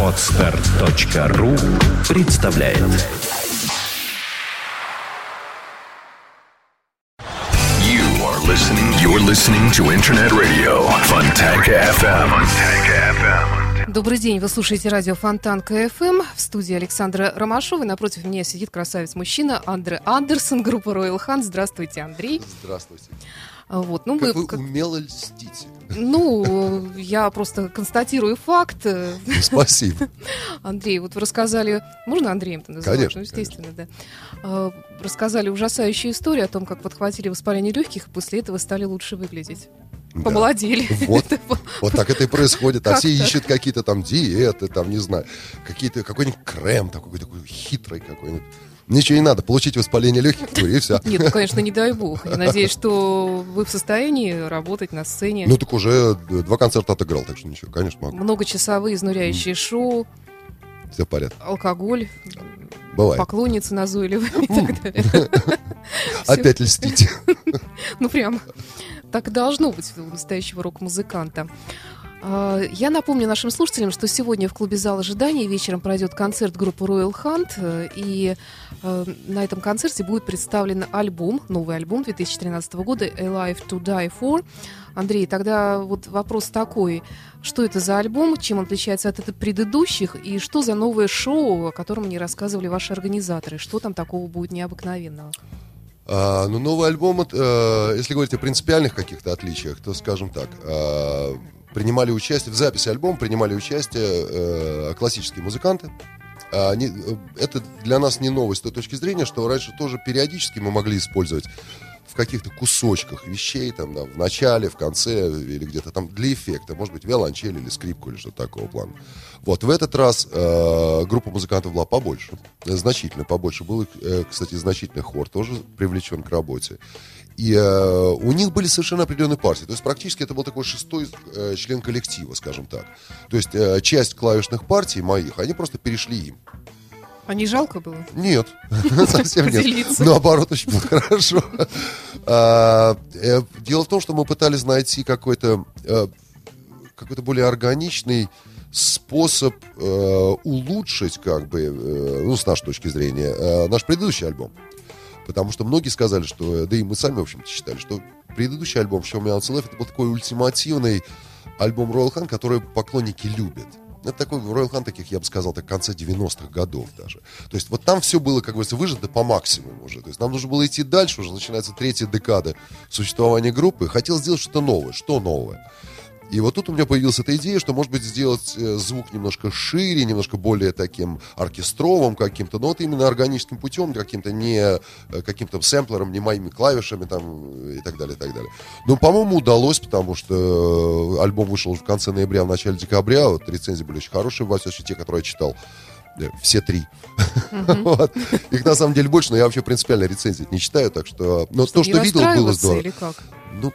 Отстар.ру представляет You are listening. You're listening to Internet Radio Fontanka FM. Fontanka FM. Добрый день, вы слушаете радио Фонтан КФМ. В студии Александра Ромашова. И напротив меня сидит красавец-мужчина Андре Андерсон, группа Royal Hunt. Здравствуйте, Андрей. Здравствуйте. Вот, ну, Как вы, вы как- умело льстите. Ну, я просто констатирую факт. Ну, Спасибо. Андрей, вот вы рассказали, можно Андреем-то называть? Конечно, Ну, естественно, да. А, Рассказали ужасающую историю о том, как подхватили воспаление легких, и после этого стали лучше выглядеть. Да. Помолодели. Вот, вот так это и происходит. А все ищут какие-то там диеты, там, не знаю, какие-то, какой-нибудь крем такой, такой хитрый какой-нибудь. Ничего не надо, получить воспаление легких, и все. Нет, ну, конечно, не дай бог. Я надеюсь, что вы в состоянии работать на сцене. Ну, так уже два концерта отыграл, так что ничего, конечно, могу. Многочасовые изнуряющие шоу, Все в порядке. алкоголь, Бывает. поклонницы назойливые и так далее. Опять льстите. Ну, прям так должно быть у настоящего рок-музыканта. А, Я напомню нашим слушателям, что сегодня в клубе «Зал ожидания» вечером пройдет концерт группы Royal Hunt, э, и э, на этом концерте будет представлен альбом, новый альбом 2013 года «Alive to Die For». Андрей, тогда вот вопрос такой, что это за альбом, чем он отличается от предыдущих, и что за новое шоу, о котором мне рассказывали ваши организаторы, что там такого будет необыкновенного? А, ну, новый альбом, э, если говорить о принципиальных каких-то отличиях, то, скажем так, а, принимали участие, в записи альбома принимали участие э, классические музыканты. А, они- э, это для нас не новость с той точки зрения, что раньше тоже периодически мы могли использовать в каких-то кусочках вещей, там, да, в начале, в конце или где-то там для эффекта, может быть, виолончель или скрипку или что-то такого плана. Вот, в этот раз э, группа музыкантов была побольше, э, значительно побольше. Был, э, кстати, значительный хор тоже привлечен к работе. И э, у них были совершенно определенные партии. То есть практически это был такой шестой э, член коллектива, скажем так. То есть э, часть клавишных партий моих, они просто перешли им. А не жалко было? Нет, совсем нет. Наоборот, очень было хорошо. А, э, Дело в том, что мы пытались найти какой-то э, какой-то более органичный способ э, улучшить, как бы, ну, с нашей точки зрения, наш предыдущий альбом. Потому что многие сказали, что, да и мы сами, в общем-то, считали, что предыдущий альбом Show Me Out Life это был такой ультимативный альбом Royal Hunt, который поклонники любят. Это такой Royal Hunt таких, я бы сказал, так конца 90-х годов даже. То есть вот там все было, как говорится, выжато по максимуму уже. То есть нам нужно было идти дальше, уже начинается третья декада существования группы. Хотел сделать что-то новое. Что новое? И вот тут у меня появилась эта идея, что, может быть, сделать э, звук немножко шире, немножко более таким оркестровым каким-то, но вот именно органическим путем, каким-то не э, каким-то сэмплером, не моими клавишами там э, и так далее, и так далее. Но, по-моему, удалось, потому что альбом вышел в конце ноября, в начале декабря, вот рецензии были очень хорошие, во всяком те, которые я читал. Все три. Вот. Их на самом деле больше, но я вообще принципиально рецензии не читаю, так что... Но то, Не что видел, было здорово. Ну,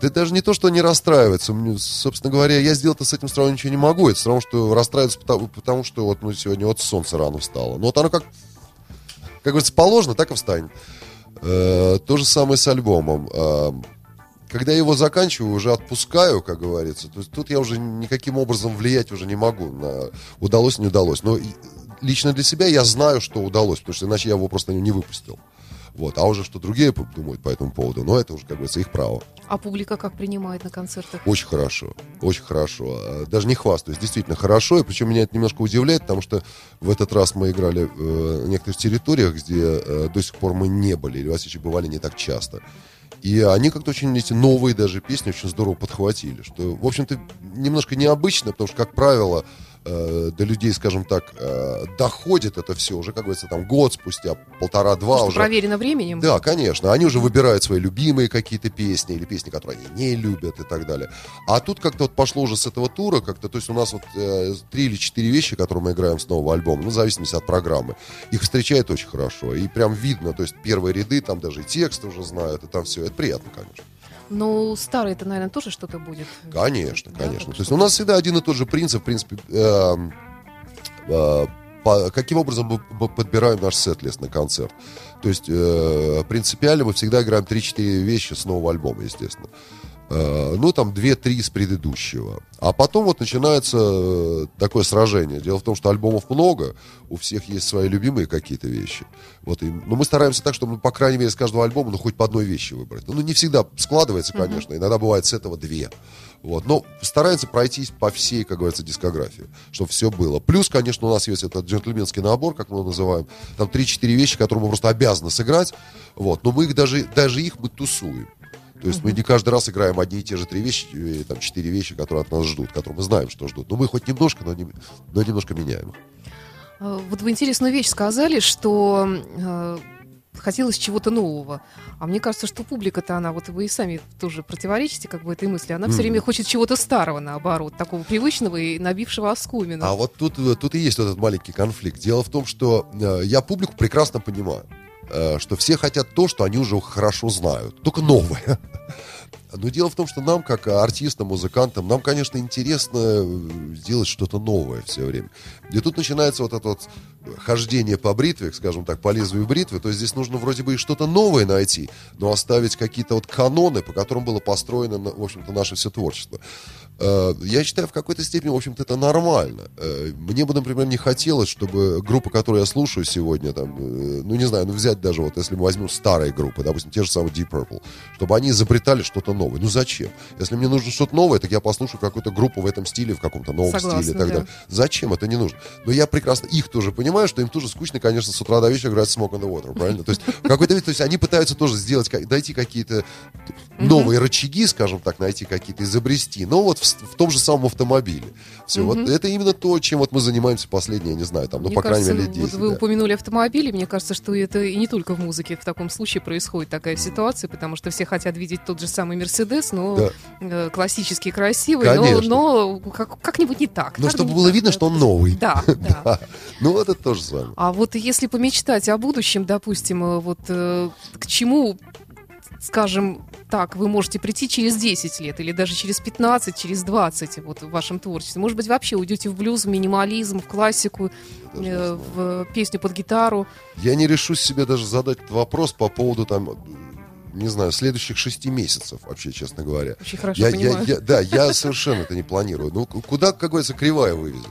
да даже не то, что не расстраивается. Мне, собственно говоря, я сделать-то с этим сразу ничего не могу. Это равно, что расстраиваться потому, потому что вот ну, сегодня вот солнце рано встало. Ну, вот оно как, как говорится, положено, так и встанет. Э, то же самое с альбомом. Э, когда я его заканчиваю, уже отпускаю, как говорится. То есть тут я уже никаким образом влиять уже не могу на удалось, не удалось. Но лично для себя я знаю, что удалось, потому что иначе я его просто не выпустил. Вот. А уже что другие думают по этому поводу, но это уже, как говорится, их право. А публика как принимает на концертах? Очень хорошо, очень хорошо. А, Даже не хвастаюсь, действительно хорошо. И причем меня это немножко удивляет, потому что в этот раз мы играли э, на некоторых территориях, где э, до сих пор мы не были, или, во всяком бывали не так часто. И они как-то очень эти новые даже песни очень здорово подхватили. Что, в общем-то, немножко необычно, потому что, как правило, э, до людей, скажем так, э, доходит это все уже, как говорится, там год спустя, полтора-два уже. проверено временем? Да, конечно. Они уже выбирают свои любимые какие-то песни или песни, которые они не любят и так далее. А тут как-то вот пошло уже с этого тура, как-то, то есть у нас вот э, три или четыре вещи, которые мы играем с нового альбома, ну, в зависимости от программы. Их встречают очень хорошо. И прям видно, то есть первые ряды, там даже и тексты уже знают, и там все. Это приятно, конечно. Ну, старый это, наверное, тоже что-то будет. Конечно, Да, конечно. То есть что- у нас всегда один и тот же принцип, в принципе, эм, э, по- каким образом мы мы подбираем наш сет-лист на концерт. То есть э, принципиально мы всегда играем 3-4 вещи с нового альбома, естественно. Э, ну, там, 2-3 с предыдущего. А потом вот начинается э, такое сражение. Дело в том, что альбомов много, у всех есть свои любимые какие-то вещи. Вот, и, но мы стараемся так, чтобы, ну, по крайней мере, с каждого альбома, ну, хоть по одной вещи выбрать. Ну, не всегда складывается, конечно, иногда бывает с этого две. Вот. Но старается пройтись по всей, как говорится, дискографии, чтобы все было. Плюс, конечно, у нас есть этот джентльменский набор, как мы его называем. Там 3-4 вещи, которые мы просто обязаны сыграть. Вот. Но мы их даже, даже их мы тусуем. То есть мы не каждый раз играем одни и те же три вещи, и, там четыре вещи, которые от нас ждут, которые мы знаем, что ждут. Но мы хоть немножко, но, не, но немножко меняем. А, вот вы интересную вещь сказали, что э, хотелось чего-то нового. А мне кажется, что публика-то она, вот вы и сами тоже противоречите как бы этой мысли, она mm. все время хочет чего-то старого, наоборот, такого привычного и набившего оскомину. А вот тут, тут и есть вот этот маленький конфликт. Дело в том, что э, я публику прекрасно понимаю. Э, что все хотят то, что они уже хорошо знают, только новое. Но дело в том, что нам, как артистам, музыкантам, нам, конечно, интересно сделать что-то новое все время. И тут начинается вот это вот хождение по бритве, скажем так, по лезвию бритвы, то здесь нужно вроде бы и что-то новое найти, но оставить какие-то вот каноны, по которым было построено, в общем-то, наше все творчество. Э, я считаю, в какой-то степени, в общем-то, это нормально. Э, мне бы, например, не хотелось, чтобы группа, которую я слушаю сегодня, там, э, ну, не знаю, ну, взять даже вот, если мы возьмем старые группы, допустим, те же самые Deep Purple, чтобы они изобретали что-то новое. Ну, зачем? Если мне нужно что-то новое, так я послушаю какую-то группу в этом стиле, в каком-то новом Согласна, стиле и так да. далее. Зачем? Это не нужно. Но я прекрасно их тоже понимаю, что им тоже скучно, конечно, с утра до вечера играть Smoke on the Water, правильно? То есть, какой-то то есть они пытаются тоже сделать, найти какие-то новые рычаги, скажем так, найти какие-то, изобрести. Но вот в, в том же самом автомобиле. Все, вот это именно то, чем вот мы занимаемся последние, я не знаю, там, ну, мне по крайней мере, лет 10. Вот вы да. упомянули автомобили, мне кажется, что это и не только в музыке в таком случае происходит такая ситуация, потому что все хотят видеть тот же самый Мерседес, но Да. э, классический, красивый, но, Конечно. но как, как-нибудь не так. Но чтобы было так, видно, что он новый. Да, да. Да. Ну, вот это тоже с вами. А вот если помечтать о будущем, допустим, э, вот э, к чему, скажем так, вы можете прийти через 10 лет или даже через 15, через 20 вот в вашем творчестве? Может быть, вообще уйдете в блюз, в минимализм, в классику, э, в песню под гитару? Я не решусь себе даже задать этот вопрос по поводу там, не знаю, следующих шести месяцев, вообще, честно говоря. Очень хорошо Я, я- понимаю. я- да, я совершенно это не планирую. Ну, куда, как говорится, кривая вывезет?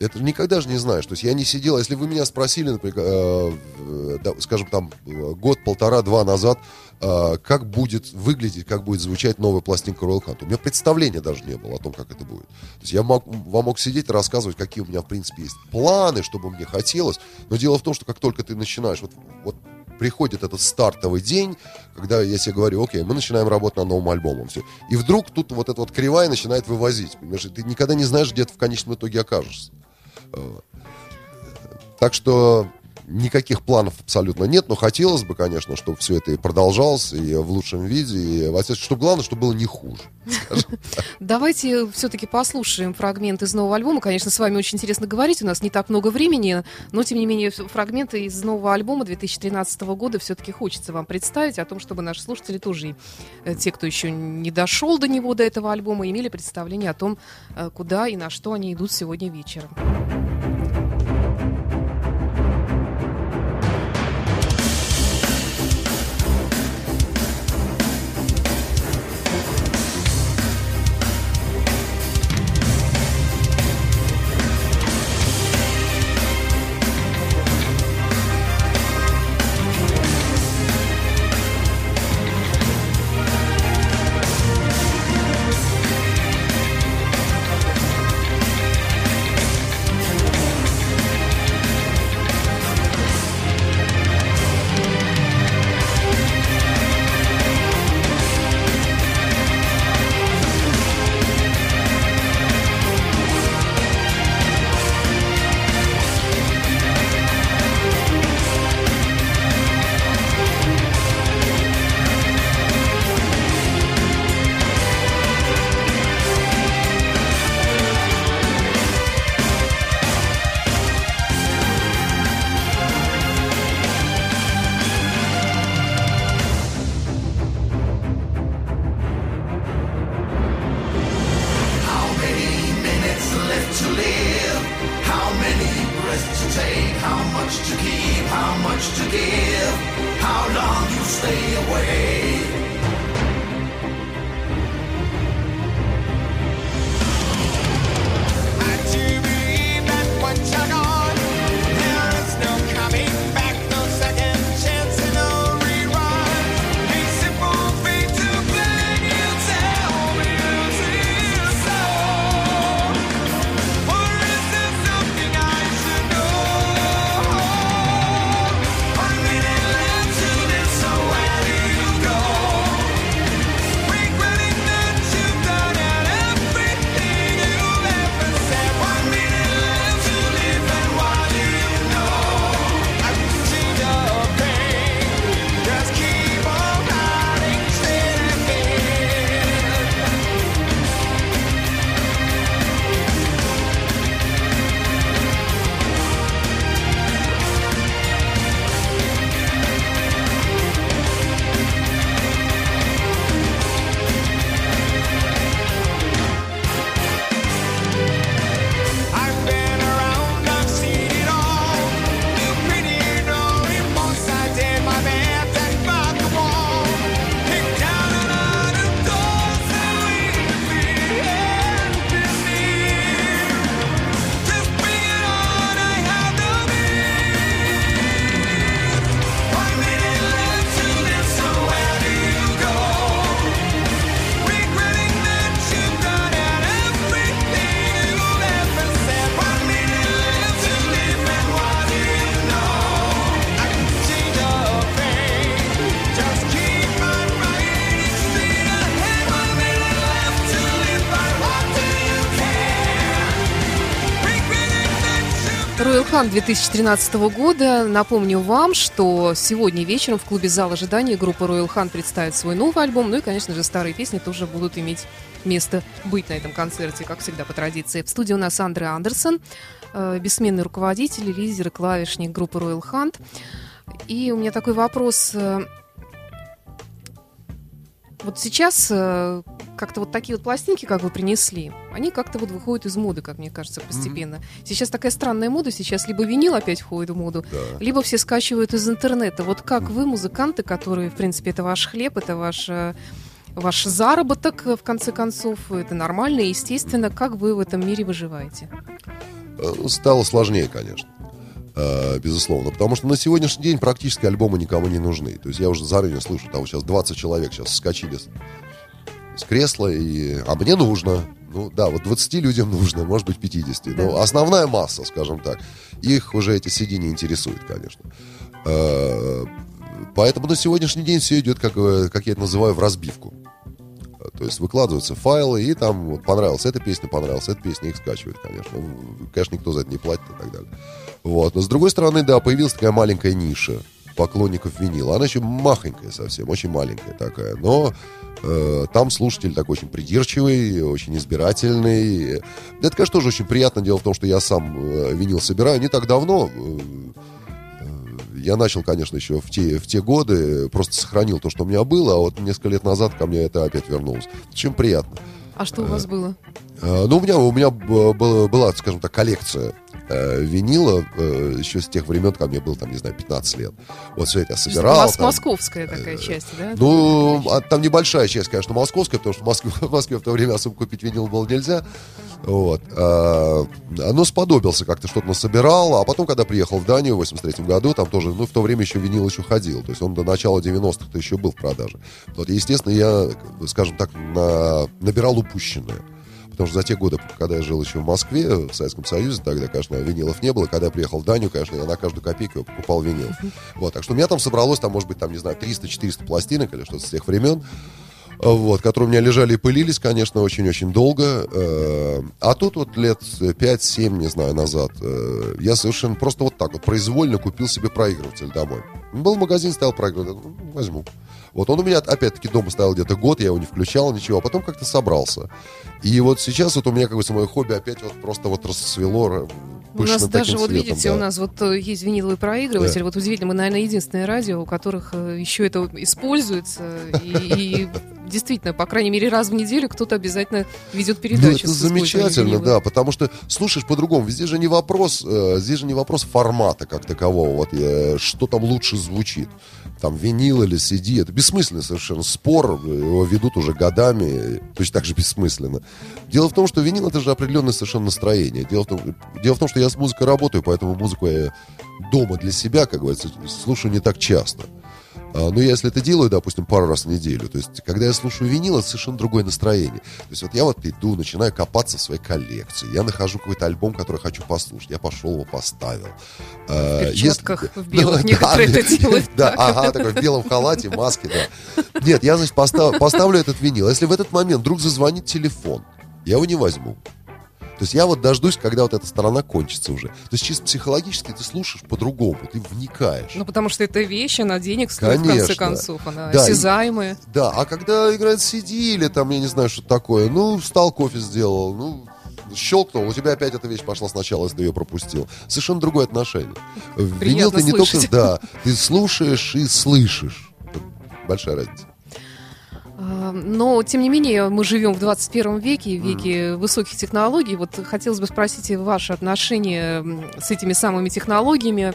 Это никогда же не знаешь. То есть я не сидел, если вы меня спросили, например, э, да, скажем, там, год, полтора, два назад, э, как будет выглядеть, как будет звучать новая пластинка Royal Hunt. У меня представления даже не было о том, как это будет. То есть я мог, вам мог сидеть и рассказывать, какие у меня, в принципе, есть планы, что бы мне хотелось. Но дело в том, что как только ты начинаешь, вот, вот приходит этот стартовый день, когда я себе говорю, окей, мы начинаем работать над новым альбомом. Все. И вдруг тут вот эта вот кривая начинает вывозить. Понимаешь, ты никогда не знаешь, где ты в конечном итоге окажешься. Так что никаких планов абсолютно нет, но хотелось бы, конечно, чтобы все это и продолжалось, и в лучшем виде, и, во чтобы главное, чтобы было не хуже. Давайте все-таки послушаем фрагмент из нового альбома. Конечно, с вами очень интересно говорить, у нас не так много времени, но, тем не менее, фрагменты из нового альбома 2013 года все-таки хочется вам представить о том, чтобы наши слушатели тоже, и, э, те, кто еще не дошел до него, до этого альбома, имели представление о том, э, куда и на что они идут сегодня вечером. Hunt 2013 года. Напомню вам, что сегодня вечером в клубе «Зал ожидания» группа Royal Hunt представит свой новый альбом. Ну и, конечно же, старые песни тоже будут иметь место быть на этом концерте, как всегда, по традиции. В студии у нас Андре Андерсон, э, бессменный руководитель, лидер и клавишник группы Royal Hunt. И у меня такой вопрос. э, Вот сейчас э, как-то вот такие вот пластинки, как вы принесли, они как-то вот выходят из моды, как мне кажется, постепенно. Сейчас такая странная мода, сейчас либо винил опять входит в моду, либо все скачивают из интернета. Вот как вы, музыканты, которые, в принципе, это ваш хлеб, это ваш, э, ваш заработок, э, в конце концов, это нормально и естественно, как вы в этом мире выживаете? Э, Стало сложнее, конечно. Безусловно. Потому что на сегодняшний день практически альбомы никому не нужны. То есть я уже заранее слышу, там сейчас 20 человек сейчас скачили с, кресла, и, а мне нужно. Ну да, вот 20 людям нужно, может быть 50. Но основная масса, скажем так, их уже эти не интересуют, конечно. Э, Поэтому на сегодняшний день все идет, как, э, как я это называю, в разбивку. Э, То есть выкладываются файлы, и там вот, понравилась эта песня, понравилась эта песня, их скачивают, конечно. Конечно, никто за это не платит и так далее. Вот. Но с другой стороны, да, появилась такая маленькая ниша поклонников винила. Она еще махонькая совсем, очень маленькая такая. Но э, там слушатель такой очень придирчивый, очень избирательный. Это, конечно, тоже очень приятно. Дело в том, что я сам э, винил собираю не так давно. э, я начал, конечно, еще в те, в те годы, просто сохранил то, что у меня было, а вот несколько лет назад ко мне это опять вернулось. Чем приятно. А что у вас было? Э, Ну, у меня, у меня б- было- была, скажем так, коллекция э, винила э, еще с тех времен, когда мне было, там, не знаю, 15 лет. Вот все это я собирал. Мос- там. московская такая часть, да? Ну, а там небольшая часть, конечно, московская, потому что в Москве, в Москве в то время особо купить винил было нельзя. Вот. А, но сподобился, как-то что-то насобирал. А потом, когда приехал в Данию в 83 году, там тоже, ну, в то время еще винил еще ходил. То есть он до начала 90-х-то еще был в продаже. Вот, естественно, я, скажем так, на- набирал упущенное. Потому что за те годы, когда я жил еще в Москве, в Советском Союзе, тогда, конечно, винилов не было. Когда я приехал в Данию, конечно, я на каждую копейку покупал винил. Вот, так что у меня там собралось, там, может быть, там, не знаю, 300-400 пластинок или что-то с тех времен вот, которые у меня лежали и пылились, конечно, очень-очень долго. Э, А тут вот лет 5-7, не знаю, назад э, я совершенно просто вот так вот произвольно купил себе проигрыватель домой. Был магазин, стоял проигрыватель, ну, возьму. Вот он у меня, опять-таки, дома стоял где-то год, я его не включал, ничего, а потом как-то собрался. И вот сейчас вот у меня, как бы, мое хобби опять вот просто вот расцвело У нас даже, вот цветом, видите, да. у нас вот э, есть виниловый проигрыватель. Вот удивительно, мы, наверное, единственное радио, у которых э, еще это используется. И, и действительно, по крайней мере, раз в неделю кто-то обязательно ведет Ну, передачу. это с использованием замечательно, да, потому что слушаешь по-другому. Здесь же не вопрос, э, здесь же не вопрос формата как такового, вот э, что там лучше звучит. Там винил или CD, это бессмысленный совершенно спор, его ведут уже годами, точно так же бессмысленно. Дело в том, что винил это же определенное совершенно настроение. Дело в том, дело в том что я с музыкой работаю, поэтому музыку я дома для себя, как говорится, слушаю не так часто. А, Но я, если это делаю, допустим, пару раз в неделю, то есть, когда я слушаю винил, это совершенно другое настроение. То есть, вот я вот иду, начинаю копаться в своей коллекции, я нахожу какой-то альбом, который хочу послушать, я пошел его поставил. А, В перчатках, если- в белых Да, некоторые да, это делают. Да, ага, такой в белом халате, маске, да. Нет, я, значит, постав- поставлю этот винил. Если в этот момент вдруг зазвонит телефон, я его не возьму. То есть я вот дождусь, когда вот эта сторона кончится уже. То есть чисто психологически ты слушаешь по-другому, ты вникаешь. Ну, потому что это вещь, она денег стоит, в конце Конечно. концов. Она Да, и- осязаемая. Да, а когда играет CD или там, я не знаю, что такое, ну, встал, кофе сделал, ну, щелкнул, у тебя опять эта вещь пошла сначала, если ты ее пропустил. Совершенно другое отношение. В Винил ты не слышать. только, да, ты слушаешь и слышишь. Большая разница. Но, тем не менее, мы живем в 21 веке, в веке высоких технологий. Вот хотелось бы спросить ваше отношение с этими самыми технологиями.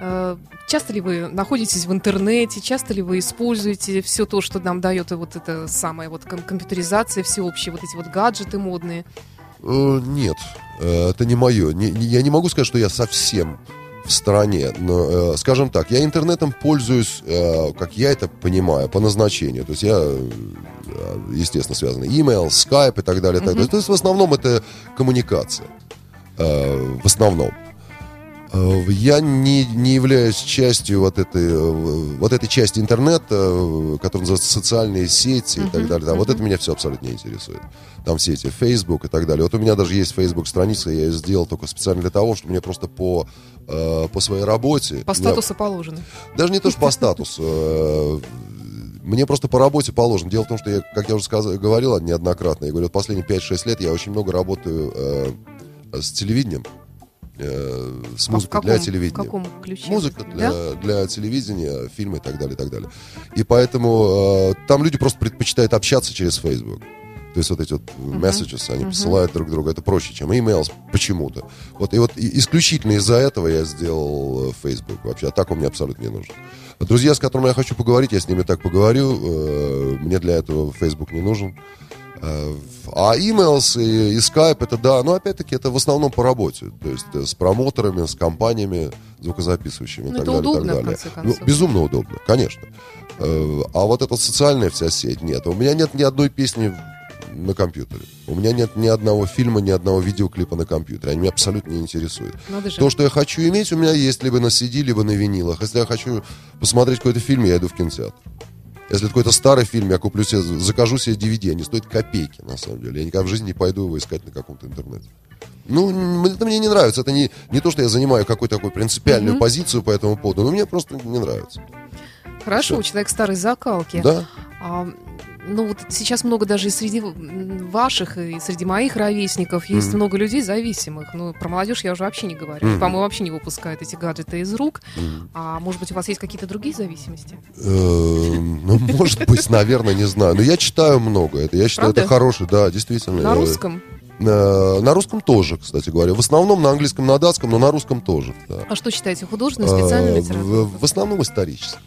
Э, Часто ли вы находитесь в интернете, часто ли вы используете все то, что нам дает вот эта самая вот ком- компьютеризация всеобщая, вот эти вот гаджеты модные? Э, Нет, э, это не мое. Я не могу сказать, что я совсем в стороне. Но, э, скажем так, я интернетом пользуюсь, э, как я это понимаю, по назначению. То есть я, э, естественно, связан email, Skype и так далее. и так далее. То есть в основном это коммуникация. Э, В основном. Э, Я не, не являюсь частью вот этой, э, вот этой части интернета, э, которая называется социальные сети и так далее. Да, Вот это меня все абсолютно не интересует. Там все эти Facebook и так далее. Вот у меня даже есть Facebook страница, я ее сделал только специально для того, чтобы мне просто по, по своей работе... По я- статусу положено. даже не то, что по статусу. Мне просто по работе положено. Дело в том, что я, как я уже сказал, говорил неоднократно, я говорю, вот последние 5-6 лет я очень много работаю э, с телевидением, э, с А в музыкой каком, для в телевидения. каком ключе? Музыка Да? для, для телевидения, фильмы и так далее, и так далее. И поэтому э, там люди просто предпочитают общаться через Facebook. То есть вот эти вот messages, они посылают друг другу. Это проще, чем emails почему-то. Вот, и вот исключительно из-за этого я сделал э, Facebook вообще. А так он мне абсолютно не нужен. Друзья, с которыми я хочу поговорить, я с ними так поговорю. Э, Мне для этого Facebook не нужен. Э, А emails и, и Skype, это да, но опять-таки это в основном по работе. То есть э, с промоторами, с компаниями звукозаписывающими и Ну, так далее. так удобно, в далее. Ну, безумно удобно, конечно. Э, А вот эта социальная вся сеть, нет. У меня нет ни одной песни на компьютере. У меня нет ни одного фильма, ни одного видеоклипа на компьютере. Они меня абсолютно не интересуют. То, что я хочу иметь, у меня есть либо на CD, либо на винилах. Если я хочу посмотреть какой-то фильм, я иду в кинотеатр. Если это какой-то старый фильм, я куплю себе, закажу себе DVD. Они стоят копейки, на самом деле. Я никогда в жизни не пойду его искать на каком-то интернете. Ну, это мне не нравится. Это не, не то, что я занимаю какую-то такую принципиальную позицию по этому поводу, но мне просто не нравится. Хорошо, всё. человек старой закалки. Да? А, ну вот сейчас много даже и среди ваших, и среди моих ровесников есть Мгм. много людей зависимых. Ну, про молодежь я уже вообще не говорю. Мгм. По-моему, вообще не выпускают эти гаджеты из рук. Мгм. А может быть, у вас есть какие-то другие зависимости? Эм, Ну, может быть, наверное, не знаю. Но я читаю много. Это, я считаю, это хороший, да, действительно. На русском? Э, На русском тоже, кстати говоря. В основном на английском, на датском, но на русском тоже. да. А что читаете? Художественную, специальную А, литературу? В, в основном исторически.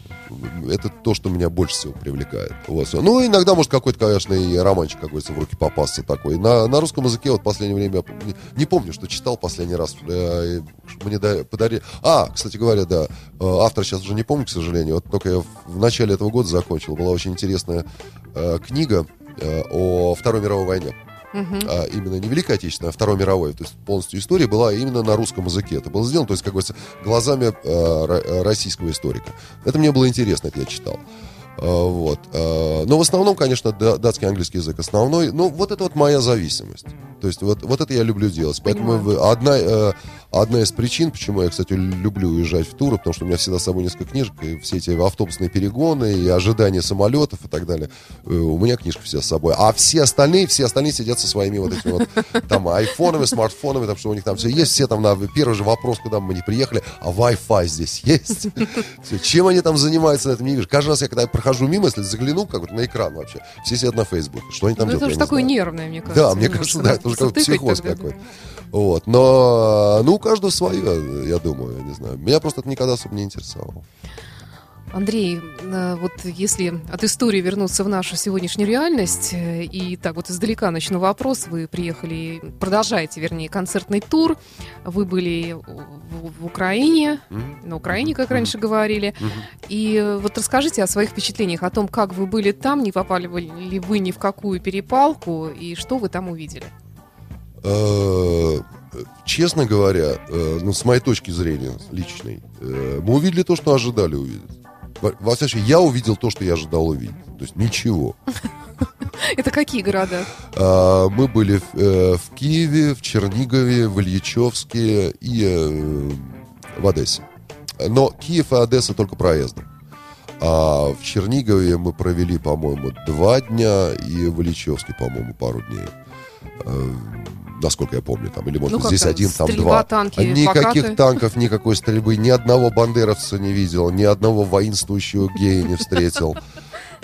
Это то, что меня больше всего привлекает. Вот. Ну, иногда, может, какой-то, конечно, и романчик какой-то в руки попасться такой. На, на русском языке вот в последнее время не, не помню, что читал последний раз. Э, Мне да- подарили... А, кстати говоря, да, э, автор сейчас уже не помню, к сожалению. Вот только я в, в начале этого года закончил. Была очень интересная э, книга э, о Второй мировой войне Мгм. а именно не Великой Отечественной, а Второй мировой. То есть полностью история была именно на русском языке. Это было сделано, то есть, как говорится, глазами э, российского историка. Это мне было интересно, это я читал. А, Вот. А, Но в основном, конечно, да- датский английский язык основной. Но вот это вот моя зависимость. То есть вот, вот это я люблю делать. Поэтому Понимаю. одна, э, одна из причин, почему я, кстати, люблю уезжать в туры, потому что у меня всегда с собой несколько книжек, и все эти автобусные перегоны, и ожидания самолетов и так далее. Э, У меня книжка вся с собой. А все остальные, все остальные сидят со своими вот этими вот там айфонами, смартфонами, там что у них там все есть. Все там на первый же вопрос, куда мы не приехали, а Wi-Fi здесь есть. Всё. Чем они там занимаются, на этом не вижу. Каждый раз, я когда прохожу мимо, если загляну как-то на экран вообще, все сидят на Фейсбуке. Что они там Ну, это делают, я не такое знаю. нервное, мне кажется. Да, мне кажется, да, это уже какой-то психоз какой-то. Вот, но, ну, у каждого свое, я думаю, я не знаю. Меня просто это никогда особо не интересовало. Андрей, э, вот если от истории вернуться в нашу сегодняшнюю реальность, э, и так вот издалека начну вопрос, вы приехали, продолжаете, вернее, концертный тур, вы были в, в Украине, на Украине, как раньше говорили, и э, вот расскажите о своих впечатлениях, о том, как вы были там, не попали ли вы ни в какую перепалку, и что вы там увидели. Э, Честно говоря, ну, с моей точки зрения личной, мы увидели то, что ожидали увидеть. Во всяком я увидел то, что я ожидал увидеть. То есть ничего. Это какие города? А, Мы были в, э, в Киеве, в Чернигове, в Ильичевске и э, в Одессе. Но Киев и Одесса только проездом. А в Чернигове мы провели, по-моему, два дня, и в Ильичевске, по-моему, пару дней. Насколько я помню, там, или, может, Ну, здесь там, один, там стрельба, два. танки, Никаких плакаты? танков, никакой стрельбы, ни одного бандеровца не видел, ни одного воинствующего гея не встретил.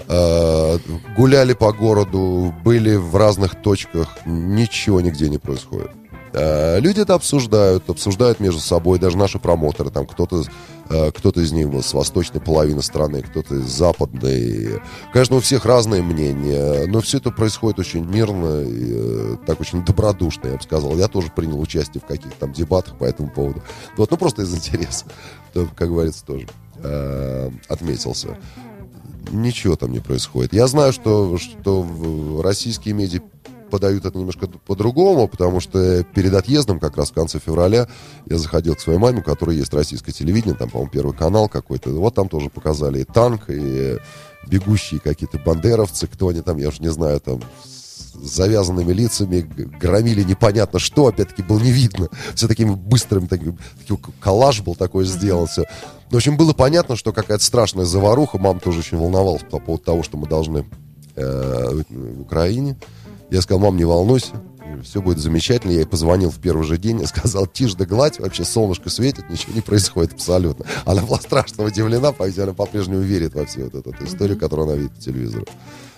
Э, Гуляли по городу, были в разных точках, ничего нигде не происходит. Э, Люди это обсуждают, обсуждают между собой, даже наши промоторы, там кто-то кто-то из них с восточной половины страны, кто-то из западной. Конечно, у всех разные мнения, но все это происходит очень мирно и э, так очень добродушно, я бы сказал. Я тоже принял участие в каких-то там дебатах по этому поводу. Вот, ну просто из интереса, как говорится, тоже э, отметился. Ничего там не происходит. Я знаю, что, что российские медиа подают это немножко по-другому, потому что перед отъездом, как раз в конце февраля, я заходил к своей маме, у которой есть российское телевидение, там, по-моему, первый канал какой-то. Вот там тоже показали и танк, и бегущие какие-то бандеровцы, кто они там, я уж не знаю, там, с завязанными лицами, громили непонятно что, опять-таки было не видно. Все такими быстрыми, таким, такой коллаж был такой сделан, все. В общем, было понятно, что какая-то страшная заваруха. Мама тоже очень волновалась по поводу того, что мы должны э, в Украине. Я сказал, мам, не волнуйся, все будет замечательно. Я ей позвонил в первый же день и сказал, тишь да гладь, вообще солнышко светит, ничего не происходит абсолютно. Она была страшно удивлена, по-видимому, она по-прежнему верит во всю вот эту, эту историю, которую она видит по телевизору.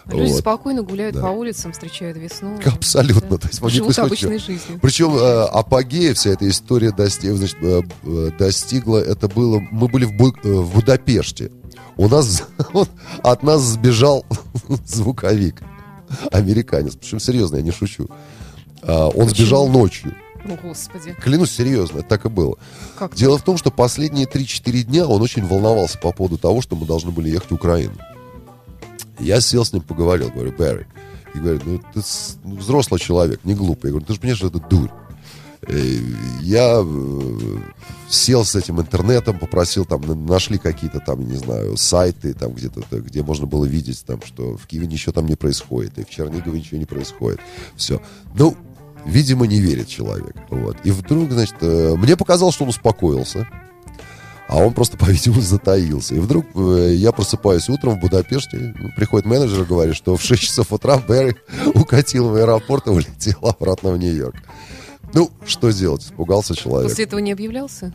Люди Вот. спокойно гуляют Да. по улицам, встречают весну. Абсолютно. Да. То есть, Живут обычной жизнью. Причем э, апогея вся эта история достигла, значит, э, э, достигла, это было, мы были в, Бу- э, в Будапеште. У нас, от нас сбежал звуковик, американец. Причем серьезно, я не шучу. А, он сбежал ночью. О, Господи, Клянусь, серьезно, это так и было. как Дело в том, что последние 3-4 дня он очень волновался по поводу того, что мы должны были ехать в Украину. Я сел с ним, поговорил, говорю, Берри, и говорю, ну ты ну, взрослый человек, не глупый. Я говорю, ты же понимаешь, что это дурь. Э, Я э, сел с этим интернетом, попросил, там, на- нашли какие-то там, не знаю, сайты, там где-то, т- где можно было видеть, там, что в Киеве ничего там не происходит, и в Чернигове ничего не происходит. Все. Ну, видимо, не верит человек. Вот. И вдруг, значит, э, мне показалось, что он успокоился. А он просто, по-видимому, затаился. И вдруг э, я просыпаюсь утром в Будапеште, ну, приходит менеджер и говорит, что в 6 часов утра Берри укатил в аэропорт и улетел обратно в Нью-Йорк. Ну, что сделать? Испугался человек. После этого не объявлялся?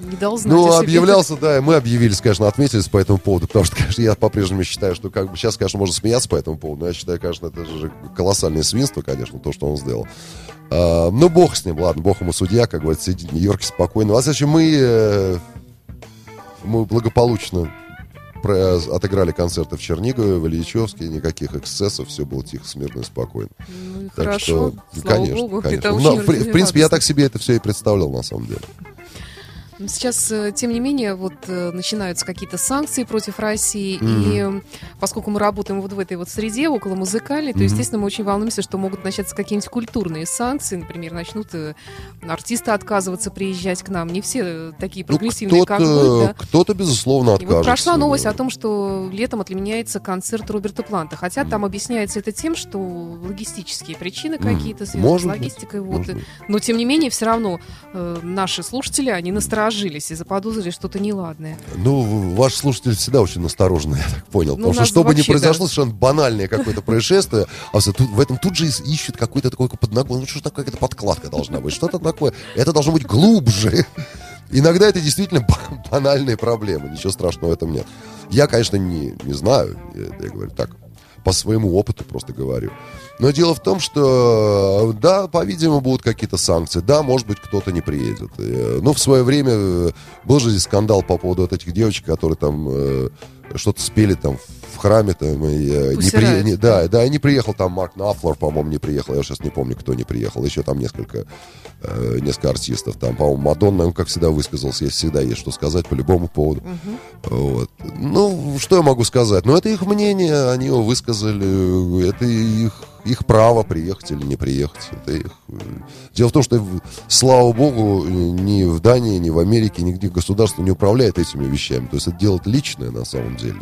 Не дал знать Ну, объявлялся, да, и мы объявились, конечно, отметились по этому поводу, потому что, конечно, я по-прежнему считаю, что как бы сейчас, конечно, можно смеяться по этому поводу, но я считаю, конечно, это же колоссальное свинство, конечно, то, что он сделал. А, ну, бог с ним, ладно, бог ему судья, как говорится, сидит в Нью-Йорке спокойно. А зачем мы, э, мы благополучно про- отыграли концерты в Чернигове, в Ильичевске, никаких эксцессов, все было тихо, смирно и спокойно. Ну и Так хорошо, что, слава конечно, богу. конечно. Ну, в, в принципе, я так радостно. себе это все и представлял, на самом деле. Ну, Сейчас, э, тем не менее, вот э, начинаются какие-то санкции против России, Мгм. и поскольку мы работаем вот в этой вот среде, около музыкальной, то, Мгм. естественно, мы очень волнуемся, что могут начаться какие-нибудь культурные санкции, например, начнут э, артисты отказываться приезжать к нам. Не все такие Ну, прогрессивные, как кто-то, вы, да. кто-то, безусловно, И откажется. вот прошла новость о том, что летом отменяется концерт Роберта Планта. Хотя там объясняется это тем, что логистические причины Мгм. какие-то связаны Может с быть, логистикой. Вот. может быть. Но тем не менее, все равно э, наши слушатели, они насторожились и заподозрили что-то неладное. Ну, ваш слушатель всегда очень настороженный, я так понял. Ну, потому что что бы ни произошло, да. совершенно банальное какое-то происшествие, а тут, в этом тут же ищут какой-то такой подногон. Ну, что такое, какая-то подкладка должна быть, что-то такое. Это должно быть глубже. Иногда это действительно ба- банальные проблемы, ничего страшного в этом нет. Я, конечно, не, не знаю, я, я говорю так, по своему опыту просто говорю. Но дело в том, что, да, по-видимому, будут какие-то санкции. Да, может быть, кто-то не приедет. Э, Ну, в свое время э, был же здесь скандал по поводу вот этих девочек, которые там э, что-то спели там в храме. Там, и, э, не при- не- да, да, и не приехал там Марк Нафлор, по-моему, не приехал. Я сейчас не помню, кто не приехал. Еще там несколько, э, несколько артистов. Там, по-моему, Мадонна, он, как всегда, высказался. Есть всегда есть что сказать по любому поводу. Вот. Ну, что я могу сказать? Ну, это их мнение, они его высказали. Это их, их право приехать или не приехать. Это их... э, Дело в том, что, в- слава богу, э, ни в Дании, ни в Америке, нигде государство не управляет этими вещами. То есть это дело личное на самом деле.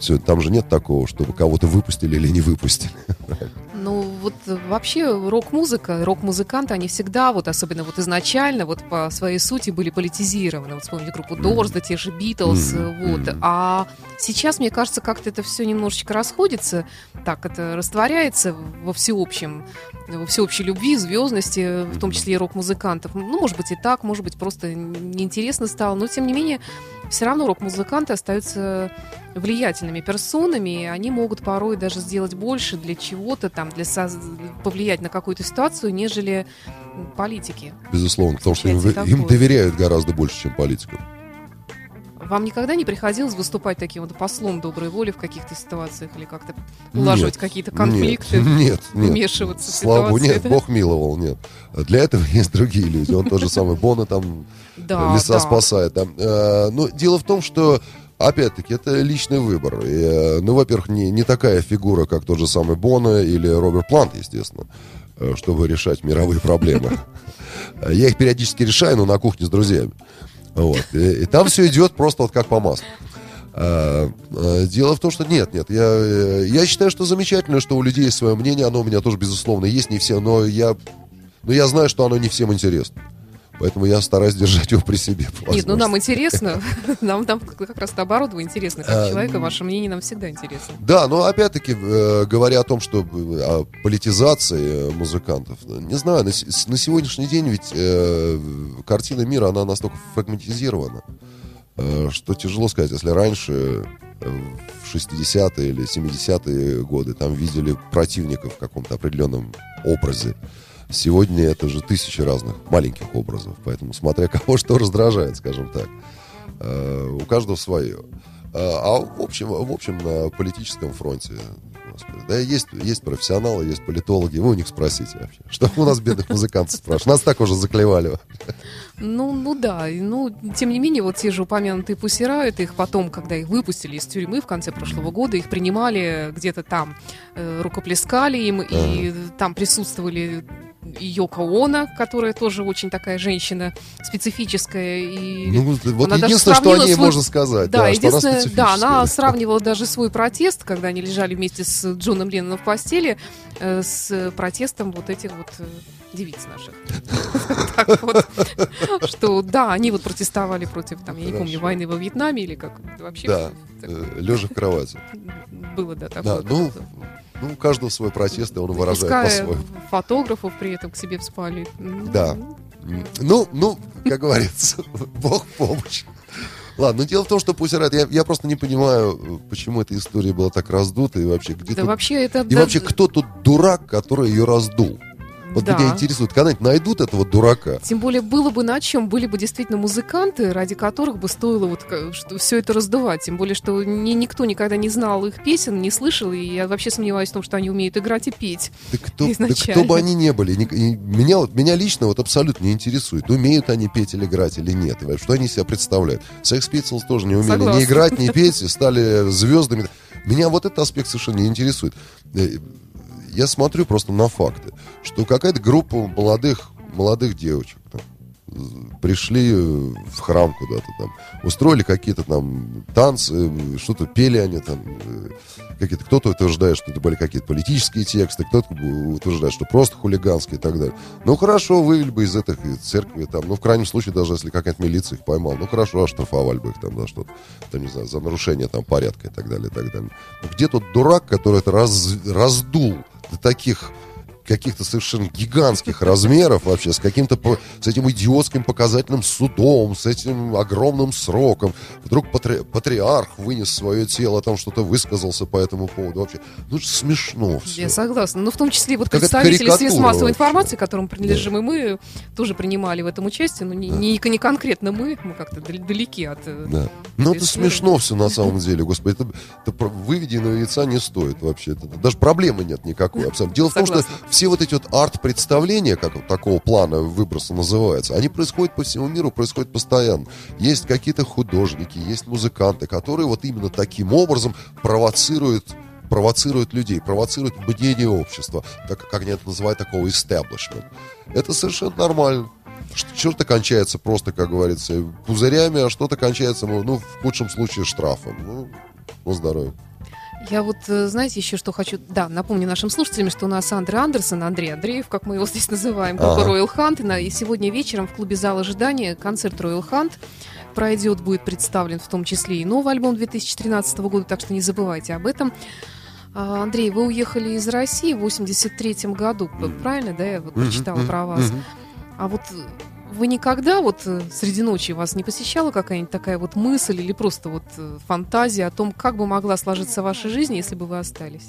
Все, там же нет такого, чтобы кого-то выпустили или не выпустили. Ну, вот вообще рок-музыка, рок-музыканты, они всегда, вот особенно вот изначально, вот по своей сути были политизированы. Вот вспомните группу Doors, да те же Beatles, э, вот. А сейчас, мне кажется, как-то это все немножечко расходится, так это растворяется во всеобщем, во всеобщей любви, звездности, в том числе и рок-музыкантов. Ну, может быть и так, может быть просто неинтересно стало, но тем не менее все равно рок-музыканты остаются влиятельными персонами, и они могут порой даже сделать больше для чего-то, там, для соз- повлиять на какую-то ситуацию, нежели политики. Безусловно, потому что им, им доверяют гораздо больше, чем политикам. Вам никогда не приходилось выступать таким вот послом доброй воли в каких-то ситуациях или как-то улаживать какие-то конфликты? Нет, нет, вмешиваться в Слава богу, ситуации, нет, да? Бог миловал, нет. Для этого есть другие люди. Он тот же самый Бона там Да, леса да. спасает. да. Э, Но дело в том, что опять-таки, это личный выбор. И, э, ну, во-первых, не, не такая фигура, как тот же самый Бона или Роберт Плант, естественно, э, чтобы решать мировые проблемы. Я их периодически решаю, но на кухне с друзьями. Вот. И, и там все идет просто вот как по маслу. А, а, Дело в том, что нет, нет, я, э, я считаю, что замечательно, что у людей есть свое мнение, оно у меня тоже, безусловно, есть, не все, но я, но я знаю, что оно не всем интересно. Поэтому я стараюсь держать его при себе. Нет, ну нам интересно. Нам, нам как раз наоборот интересно, А, как человека, ну- ваше мнение нам всегда интересно. Да, но опять-таки, э, говоря о том, что э, о политизации э, музыкантов, не знаю, на, сегодняшний день ведь э, картина мира, она настолько фрагментизирована, э, что тяжело сказать, если раньше в 60-е или 70-е годы там видели противников в каком-то определенном образе, сегодня это же тысячи разных маленьких образов, поэтому смотря кого что раздражает, скажем так. Э, у каждого свое. А а в общем, в общем, на политическом фронте, господи, да, есть, есть профессионалы, есть политологи, вы у них спросите вообще. Что у нас бедных музыкантов спрашивают? Нас так уже заклевали. Ну, ну да, ну, тем не менее, вот те же упомянутые пусирают, их потом, когда их выпустили из тюрьмы в конце прошлого года, их принимали где-то там, э, рукоплескали им, и там присутствовали Йоко Оно, которая тоже очень такая женщина специфическая. И Ну, вот единственное, что о ней свой- можно сказать, Да, да, что она единственное, да, она сравнивала даже свой протест, когда они лежали вместе с Джоном Ленноном в постели, э, с протестом вот этих вот э, девиц наших. Так вот, что да, они вот протестовали против, там, я не помню, войны во Вьетнаме или как вообще. Да, так лежа в кровати. Было, да, Да, такое. ну. Ну, у каждого свой протест, и он выражает по-своему. фотографов при этом к себе в спальню. М, Да. Ну, ну, как говорится, Бог помощь. Ладно, но дело в том, что пусть я, я просто не понимаю, почему эта история была так раздута и вообще где Да тут- вообще это... И да, вообще, кто тут дурак, который ее раздул? Вот Да. меня интересует, когда-нибудь найдут этого дурака? Тем более было бы на чем, были бы действительно музыканты, ради которых бы стоило вот что все это раздувать. Тем более, что ни, никто никогда не знал их песен, не слышал, и я вообще сомневаюсь в том, что они умеют играть и петь. Да кто, да кто бы они ни были, ни- и меня, вот, меня лично вот абсолютно не интересует, умеют они петь или играть или нет, что они себя представляют. Sex Pistols тоже не умели Согласна. ни играть, ни петь, стали звездами. Меня вот этот аспект совершенно не интересует. Э, Я смотрю просто на факты, что какая-то группа молодых, молодых девочек там, з- пришли э, в храм куда-то там, устроили какие-то там танцы, э, что-то пели они там, э, какие-то, кто-то утверждает, что это были какие-то политические тексты, кто-то утверждает, что просто хулиганские и так далее. Ну хорошо, вывели бы из этой церкви там, ну в крайнем случае, даже если какая-то милиция их поймала, ну хорошо, оштрафовали бы их там за что-то, там, не знаю, за нарушение там порядка и так далее, и так далее. Ну, где тот дурак, который это раз, раздул таких каких-то совершенно гигантских размеров вообще, с каким-то, с этим идиотским показательным судом, с этим огромным сроком. Вдруг патри- патриарх вынес свое тело, там что-то высказался по этому поводу. Вообще, ну смешно все. Я согласна. Ну, в том числе вот Какая-то представители средств массовой вообще. информации, которым принадлежим и мы, тоже принимали в этом участие, но не, не, не конкретно мы, мы как-то дал- далеки от... э, Да. Ну, это смешно все на самом деле, господи. Это, это выведенного яйца не стоит вообще. Это- даже проблемы нет никакой. Абсолютно. Дело в том, что Согласна. Все вот эти вот арт-представления, как вот такого плана выброса называется, они происходят по всему миру, происходят постоянно. Есть какие-то художники, есть музыканты, которые вот именно таким образом провоцируют провоцируют людей, провоцируют мнение общества, так как они это называют, такого establishment. Это совершенно нормально. Что-то кончается просто, как говорится, пузырями, а что-то кончается, ну, ну, в худшем случае, штрафом. Ну, на здоровье. Я вот, э, знаете, еще что хочу... Да, напомню нашим слушателям, что у нас Андрей Андерсон, Андрей Андреев, как мы его здесь называем, группа. Royal Hunt. И, сегодня вечером в клубе зал ожидания концерт Royal Hunt пройдет, будет представлен в том числе и новый альбом 2013 года, так что не забывайте об этом. А, Андрей, вы уехали из России в 83 году, правильно, да, я вот прочитала про вас. А вот вы никогда вот э, среди ночи вас не посещала какая-нибудь такая вот мысль или просто вот э, фантазия о том, как бы могла сложиться ваша жизнь, если бы вы остались?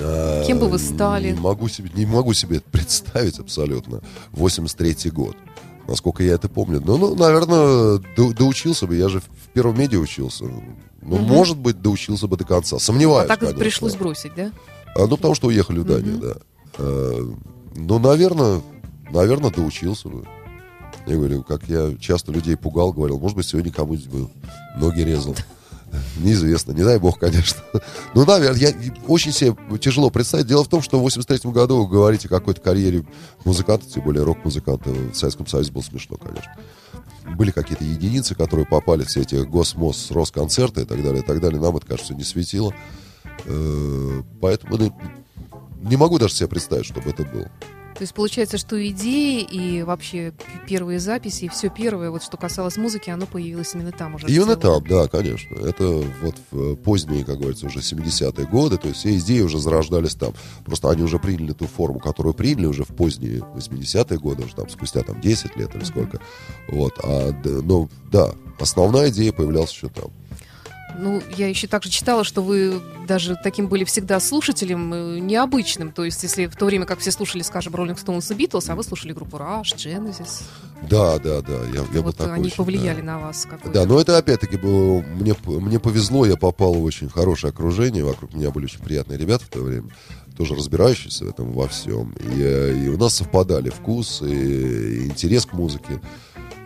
А, Кем бы вы стали? Не могу себе, не могу себе это представить абсолютно. 83-й год. Насколько я это помню. Ну, ну наверное, до- доучился бы. Я же в первом медиа учился. Ну, Мгм. может быть, доучился бы до конца. Сомневаюсь, а так конечно. пришлось бросить, да? А, ну, потому что уехали в Данию, Мгм. да. А, ну, наверное, наверное, доучился бы. Я говорю, как я часто людей пугал, говорил, может быть, сегодня кому-нибудь бы ноги резал. Неизвестно, не дай бог, конечно. Ну, наверное, я очень себе тяжело представить. Дело в том, что в 83 году вы говорите о какой-то карьере музыканта, тем более рок-музыканта. В Советском Союзе было смешно, конечно. Были какие-то единицы, которые попали все эти Госмос, Росконцерты и так далее, и так далее. Нам это, кажется, не светило. Э, Поэтому ну, не могу даже себе представить, чтобы это было. То есть получается, что идеи и вообще первые записи, и все первое, вот что касалось музыки, оно появилось именно там уже. Именно там, да, конечно. Это вот в э, поздние, как говорится, уже 70-е годы, то есть все идеи уже зарождались там. Просто они уже приняли ту форму, которую приняли уже в поздние 80-е годы, уже там спустя там 10 лет или сколько. Вот, а, д- ну, да, основная идея появлялась еще там. Ну, я еще также читала, что вы даже таким были всегда слушателем э, необычным. То есть, если в то время, как все слушали, скажем, Rolling Stones и Beatles, а вы слушали группу Rush, Genesis, Да, да, да, я, я вот такой они очень, повлияли да. на вас. Да, но это опять-таки было, мне, мне повезло, я попал в очень хорошее окружение, вокруг меня были очень приятные ребята в то время, тоже разбирающиеся в этом во всем. И, э, и у нас совпадали вкус и, и интерес к музыке.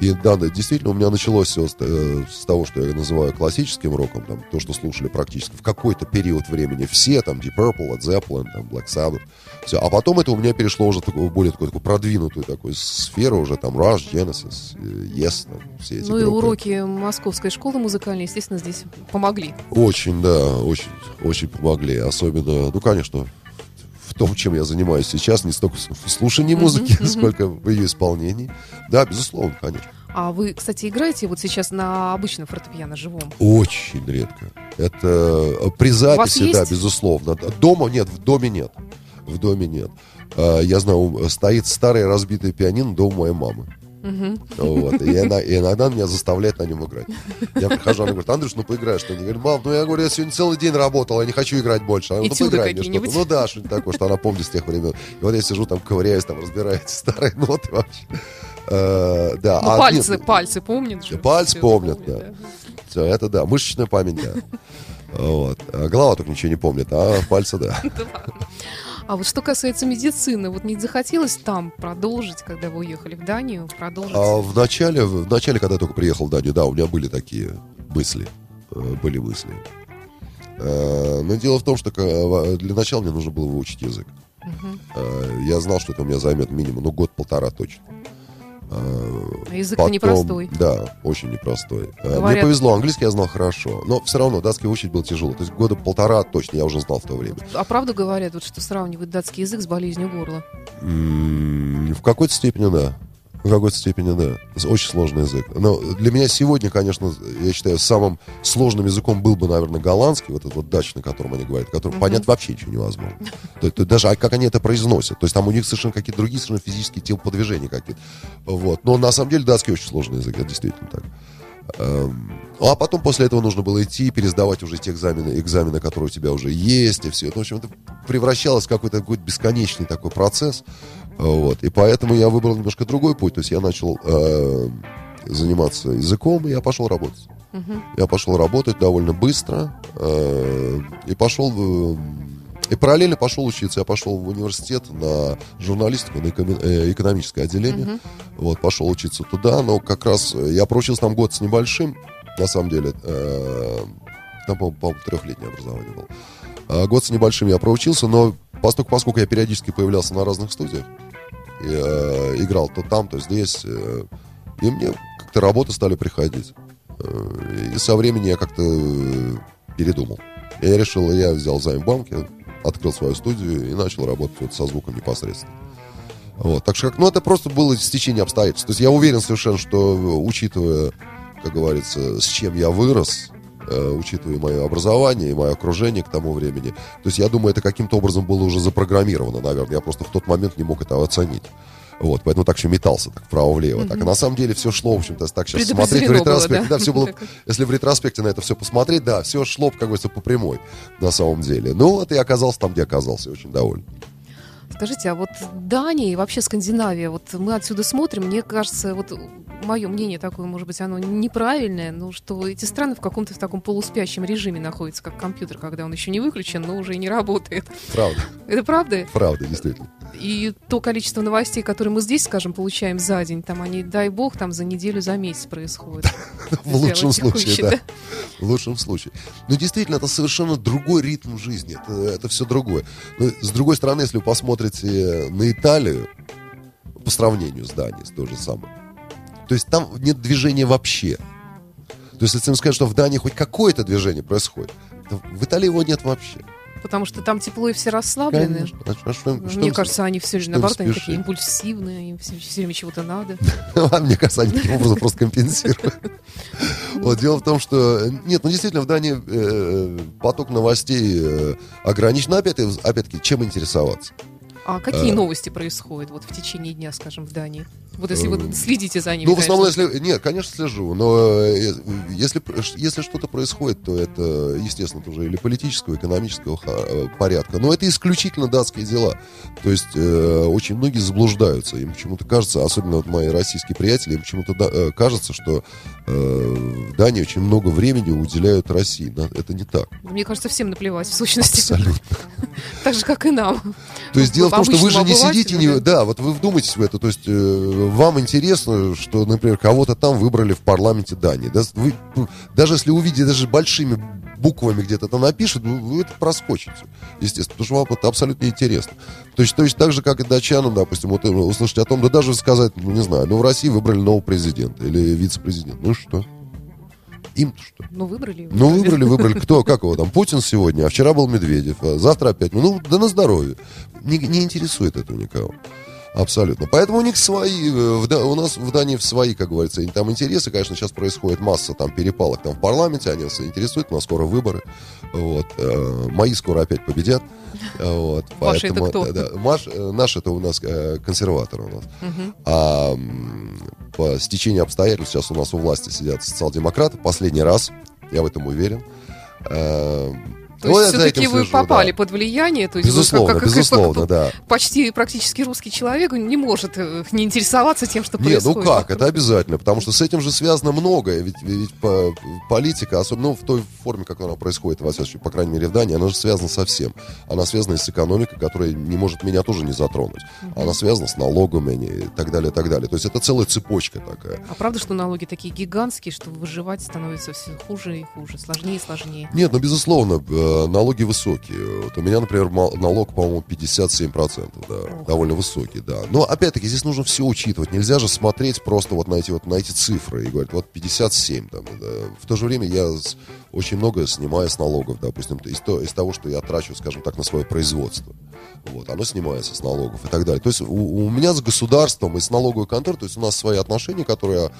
И да, да, действительно, у меня началось все с, э, с того, что я называю классическим роком, там, то, что слушали практически в какой-то период времени все, там, Deep Purple, Led Zeppelin, там, Black Sabbath, все. А потом это у меня перешло уже в такую, более такую, такую продвинутую такую сферу, уже там Rush, Genesis, э, Yes, там, все эти Ну и группы. уроки Московской школы музыкальной, естественно, здесь помогли. Очень, да, очень, очень помогли. Особенно, ну, конечно, том, чем я занимаюсь сейчас, не столько в слушании музыки, сколько в ее исполнении. Да, безусловно, конечно. А вы, кстати, играете вот сейчас на обычном фортепиано живом? Очень редко. Это э, при записи, да, безусловно. Дома нет, в доме нет. В доме нет. А, Я знаю, стоит старое разбитое пианино дома моей мамы. Вот. И, она, и иногда меня заставляет на нем играть. Я прихожу, она говорит, Андрюш, ну поиграешь что-нибудь. Я говорю, мам, ну я говорю, я сегодня целый день работал, я не хочу играть больше. Она говорит, ну поиграй мне что-то. Ну да, что-нибудь такое, что она помнит с тех времен. И вот я сижу там, ковыряюсь, там, разбираю эти старые ноты вообще. Э, Да. Ну, а пальцы, нет, пальцы помнят же. Пальцы Всё помнят, да. Все, это да, мышечная память, да. Вот. А голова только ничего не помнит, а пальцы, да. А вот что касается медицины, вот не захотелось там продолжить, когда вы уехали в Данию, продолжить? А в начале, в начале, когда я только приехал в Данию, да, у меня были такие мысли. э, Были мысли. Э, Но дело в том, что э, для начала мне нужно было выучить язык. Э, Я знал, что это у меня займет минимум, ну, год-полтора точно. А Язык потом- непростой. Да, очень непростой. Э, Мне Говорят- повезло, английский я знал хорошо, но все равно датский учить было тяжело. То есть года полтора точно я уже знал в то время. А правда говорят, вот, что сравнивают датский язык с болезнью горла? М, В какой-то степени, да. В какой-то степени, да. Очень сложный язык. Но для меня сегодня, конечно, я считаю, самым сложным языком был бы, наверное, голландский, вот этот вот дач, на котором они говорят, которым понять вообще ничего невозможно. То, то даже а как они это произносят. То есть там у них совершенно какие-то другие совершенно физические телоподвижения какие-то. Вот. Но на самом деле датский очень сложный язык, это действительно так. Эм, А потом после этого нужно было идти, пересдавать уже те экзамены, экзамены, которые у тебя уже есть, и все. Это, в общем, это превращалось в какой-то, какой-то бесконечный такой процесс. Вот. И поэтому я выбрал немножко другой путь. То есть я начал э, заниматься языком, и я пошел работать. Я пошел работать довольно быстро. э, и пошел... в- и параллельно пошел учиться. Я пошел в университет на журналистику, на э, экономическое отделение. Вот, пошел учиться туда. Но как раз э, я проучился там год с небольшим, на самом деле. э, там, по-моему, трехлетнее образование было. А Год с небольшим я проучился, но поскольку, поскольку я периодически появлялся на разных студиях, и, э, играл то там, то здесь, э, и мне как-то работы стали приходить. Э, и со временем я как-то передумал. Я решил, я взял займ в банке, открыл свою студию и начал работать вот со звуком непосредственно. Вот, так что, как- ну, это просто было стечение обстоятельств. То есть я уверен совершенно, что, учитывая, как говорится, с чем я вырос, э, учитывая мое образование и мое окружение к тому времени, то есть я думаю, это каким-то образом было уже запрограммировано, наверное. Я просто в тот момент не мог это оценить. Вот, поэтому так все метался, так вправо-влево. Так, а на самом деле все шло, в общем-то, так сейчас смотреть в Предопределено было, ретроспекте. да? Да, все было, если в ретроспекте на это все посмотреть, да, все шло, как говорится, по прямой, на самом деле. Ну, вот и оказался там, где оказался, очень доволен. Скажите, а вот Дания и вообще Скандинавия, вот мы отсюда смотрим, мне кажется, вот мое мнение такое, может быть, оно неправильное, но что эти страны в каком-то в таком полуспящем режиме находятся, как компьютер, когда он еще не выключен, но уже и не работает. Правда, Это правда? правда, действительно. И то количество новостей, которые мы здесь, скажем, получаем за день, там они, дай бог, там за неделю, за месяц происходят. В лучшем случае, да. В лучшем случае. Но действительно, это совершенно другой ритм жизни. Это, все другое. С другой стороны, если вы посмотрите на Италию, по сравнению с Данией, с той же самой, то есть там нет движения вообще. То есть, если им сказать, что в Дании хоть какое-то движение происходит, то в Италии его нет вообще. Потому что там тепло и все расслаблены. Конечно. А что- а что- что Мне им- кажется, они все же, что наоборот, они такие импульсивные, им все, все время чего-то надо. А Мне кажется, они таким образом просто компенсируют. Вот, дело в том, что... Нет, ну действительно, в Дании э, поток новостей э, ограничен. Но опять, опять-таки, чем интересоваться? А какие новости происходят вот в течение дня, скажем, в Дании? Вот если вы следите за ними. Ну, в основном, конечно. если... Нет, конечно, слежу. Но э, если, если что-то происходит, то это, естественно, тоже или политического, экономического э, порядка. Но это исключительно датские дела. То есть э, очень многие заблуждаются. Им почему-то кажется, особенно вот мои российские приятели, им почему-то да- э, кажется, что э, в Дании очень много времени уделяют России. Да, Это не так. Мне кажется, всем наплевать, в сущности. Абсолютно. Так же, как и нам. То есть дело в том, что вы же не сидите, не, да, вот вы вдумайтесь в это, то есть э, вам интересно, что, например, кого-то там выбрали в парламенте Дании. Да, вы, даже если увидите, даже большими буквами где-то это напишут, вы, это проскочите, естественно, потому что вам это абсолютно неинтересно. То есть, то есть так же, как и датчанам, допустим, вот э, услышать о том, да даже сказать, ну не знаю, ну в России выбрали нового президента или вице-президента, ну что? Им-то что? Ну, выбрали. его. Ну, выбрали, выбрали. Кто, как его там? Путин сегодня, а вчера был Медведев, а завтра опять. Ну, да на здоровье. Не, не интересует этого никого. Абсолютно. Поэтому у них свои, э, в у нас в Дании свои, как говорится, там интересы, конечно, сейчас происходит масса там перепалок там в парламенте, они нас интересуют, у нас скоро выборы, вот, э, мои скоро опять победят, вот, Ваши это кто? да, Маш, э, наш это у нас консерваторы у нас, Мгм. а по стечению обстоятельств сейчас у нас у власти сидят социал-демократы, последний раз, я в этом уверен. То вот есть все-таки вы слежу, попали да. под влияние, то есть Безусловно, как- как- безусловно, как- да. почти практически русский человек не может э, не интересоваться тем, что Нет, ну происходит. как, это обязательно, потому что с этим же связано многое, ведь, ведь по- политика, особенно ну, в той форме, как она происходит, во всяком по крайней мере в Дании, она же связана со всем. Она связана и с экономикой, которая не может меня тоже не затронуть. Она связана с налогами и так далее, и так далее. То есть это целая цепочка такая. А правда, что налоги такие гигантские, что выживать становится все хуже и хуже, сложнее и сложнее? Нет, ну, безусловно, э, налоги высокие. Вот у меня, например, налог, по-моему, 57%, да, Ох. довольно высокий, да. Но, опять-таки, здесь нужно все учитывать. Нельзя же смотреть просто вот на эти, вот, на эти цифры и говорить, вот 57 там, да. В то же время я очень много снимаю с налогов, допустим, из, то- из того, что я трачу, скажем так, на свое производство. Вот, оно снимается с налогов и так далее. То есть у, у меня с государством и с налоговой конторой, то есть у нас свои отношения, которые,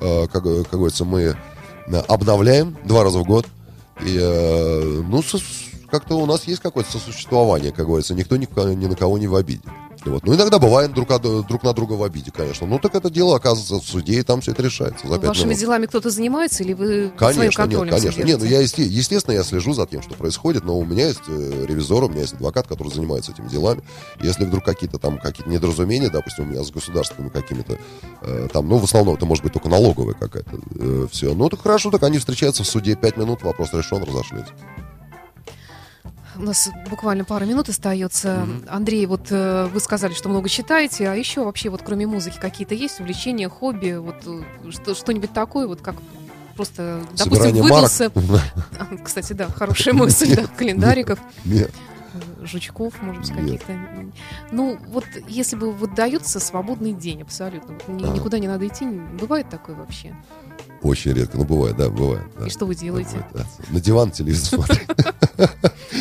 э, как, как говорится, мы э, обновляем два раза в год. И, э, ну, сос- как-то у нас есть какое-то сосуществование, как говорится. Никто ни, ни на кого не в обиде. Вот. Ну, иногда бываем друг, друг на друга в обиде, конечно. Ну, так это дело оказывается в суде, и там все это решается. За Вашими минут. делами кто-то занимается или вы Конечно, нет, конечно. Нет, ну я, есте- естественно, я слежу за тем, что происходит, но у меня есть э, ревизор, у меня есть адвокат, который занимается этими делами. Если вдруг какие-то там какие-то недоразумения, допустим, у меня с государственными какими-то, э, там, ну, в основном это может быть только налоговая какая-то, все. Ну, так хорошо, так они встречаются в суде, пять минут, вопрос решен, разошлись. У нас буквально пара минут остается. Андрей, вот э, вы сказали, что много читаете, а еще вообще вот кроме музыки какие-то есть увлечения, хобби, вот э, что, что-нибудь такое, вот как просто, допустим, Собирание марок? Кстати, да, хорошая мысль, да, календариков, Нет. Жучков, может быть, каких-то. Ну, вот если бы вот дается свободный день абсолютно, вот ни- Ага. никуда не надо идти, бывает такое вообще? Очень редко, ну, бывает, да, бывает. да. И что вы делаете? Бывает, да. На диван телевизор.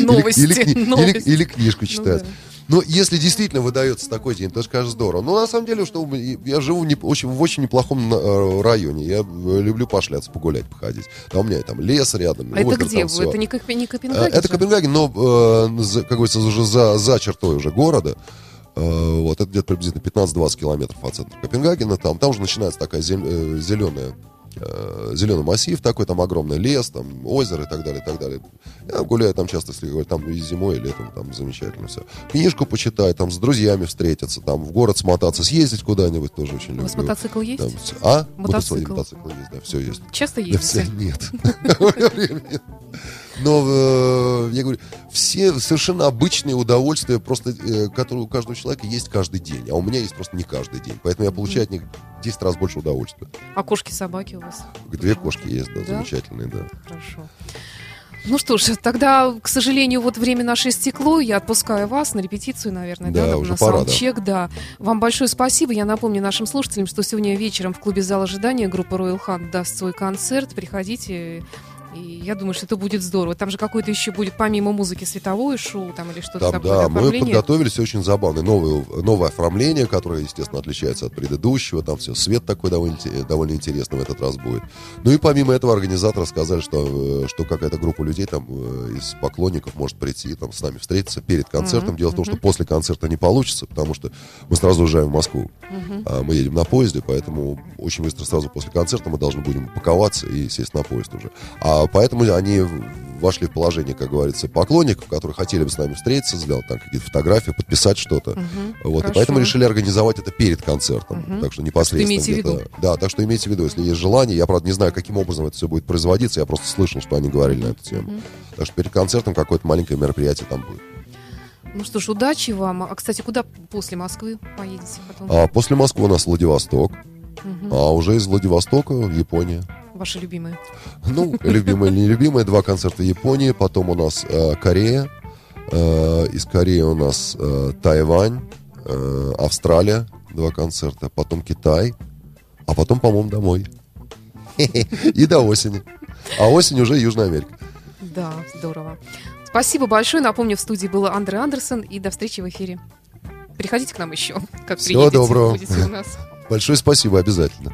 Новости, Или, или- новости. или книжку Ну читать. Да. Ну, если действительно выдается такой день, то, конечно, здорово. Но на самом деле, что я живу в, не- очень, в очень неплохом э, районе. Я э, люблю пошляться, погулять, походить. Да, у меня там лес рядом. А это где там. Это не, Коп- не Э, Копенгаген? Это же? Копенгаген, но, э, за- как говорится, уже за, за чертой уже города. Вот, это где-то приблизительно 15-20 километров от центра Копенгагена. Там, там уже начинается такая зеленая зеленый массив такой, там огромный лес, там озеро и так далее, и так далее. Я гуляю там часто, если говорить, там и зимой, и летом, там замечательно все. Книжку почитать, там с друзьями встретиться, там в город смотаться, съездить куда-нибудь тоже очень люблю. У вас мотоцикл есть? Там а? Мотоцикл. Мотоцикл есть, да, все есть. Часто Да все ездите? нет. Но э, я говорю, все совершенно обычные удовольствия, просто э, которые у каждого человека есть каждый день, а у меня есть просто не каждый день. Поэтому я получаю от них 10 раз больше удовольствия. А кошки, собаки у вас? Две кошки есть, да, Да? замечательные, да. Хорошо. Ну что ж, тогда, к сожалению, вот время наше истекло. Я отпускаю вас на репетицию, наверное, да, Да, на- уже на пора, да. саундчек, да. Вам большое спасибо. Я напомню нашим слушателям, что сегодня вечером в клубе зал ожидания группа Royal Hunt даст свой концерт. Приходите. И я думаю, что это будет здорово. Там же какое-то еще будет, помимо музыки, световое шоу там или что-то Там, такое. да, мы подготовились очень забавное новое, новое оформление, которое, естественно, отличается от предыдущего. Там все, свет такой довольно, довольно интересный в этот раз будет. Ну и помимо этого организаторы сказали, что, э, что какая-то группа людей там э, из поклонников может прийти там с нами встретиться перед концертом. Дело в том, что после концерта не получится, потому что мы сразу уезжаем в Москву. А мы едем на поезде, поэтому очень быстро сразу после концерта мы должны будем упаковаться и сесть на поезд уже. А поэтому они вошли в положение, как говорится, поклонников, которые хотели бы с нами встретиться, сделать там какие-то фотографии, подписать что-то. Вот, и поэтому решили организовать это перед концертом. Так что непосредственно в где-то- виду. Да, так что имейте в виду, если есть желание, я, правда, не знаю, каким образом это все будет производиться, я просто слышал, что они говорили на эту тему. Так что перед концертом какое-то маленькое мероприятие там будет. Ну что ж, удачи вам. А, кстати, куда после Москвы поедете потом? А после Москвы у нас Владивосток, а уже из Владивостока Япония. Ваши любимые. Ну, любимые или нелюбимые, два концерта в Японии, потом у нас э, Корея, э, из Кореи у нас э, Тайвань, э, Австралия, два концерта, потом Китай, а потом, по-моему, домой. И до осени. А осень уже Южная Америка. Да, здорово. Спасибо большое. Напомню, в студии был Андрей Андерсон. И до встречи в эфире. Приходите к нам еще, как Всего доброго. у нас. Большое спасибо, обязательно.